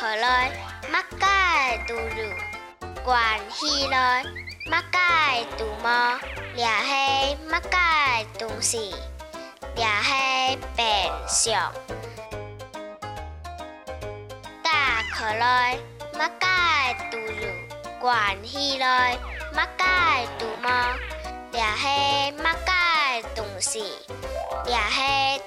可来马盖杜鲁，关起来马盖杜摩，俩嘿马盖东西，俩嘿变相。大可来马盖杜鲁，关起来马盖杜摩，俩嘿马盖东西，俩嘿。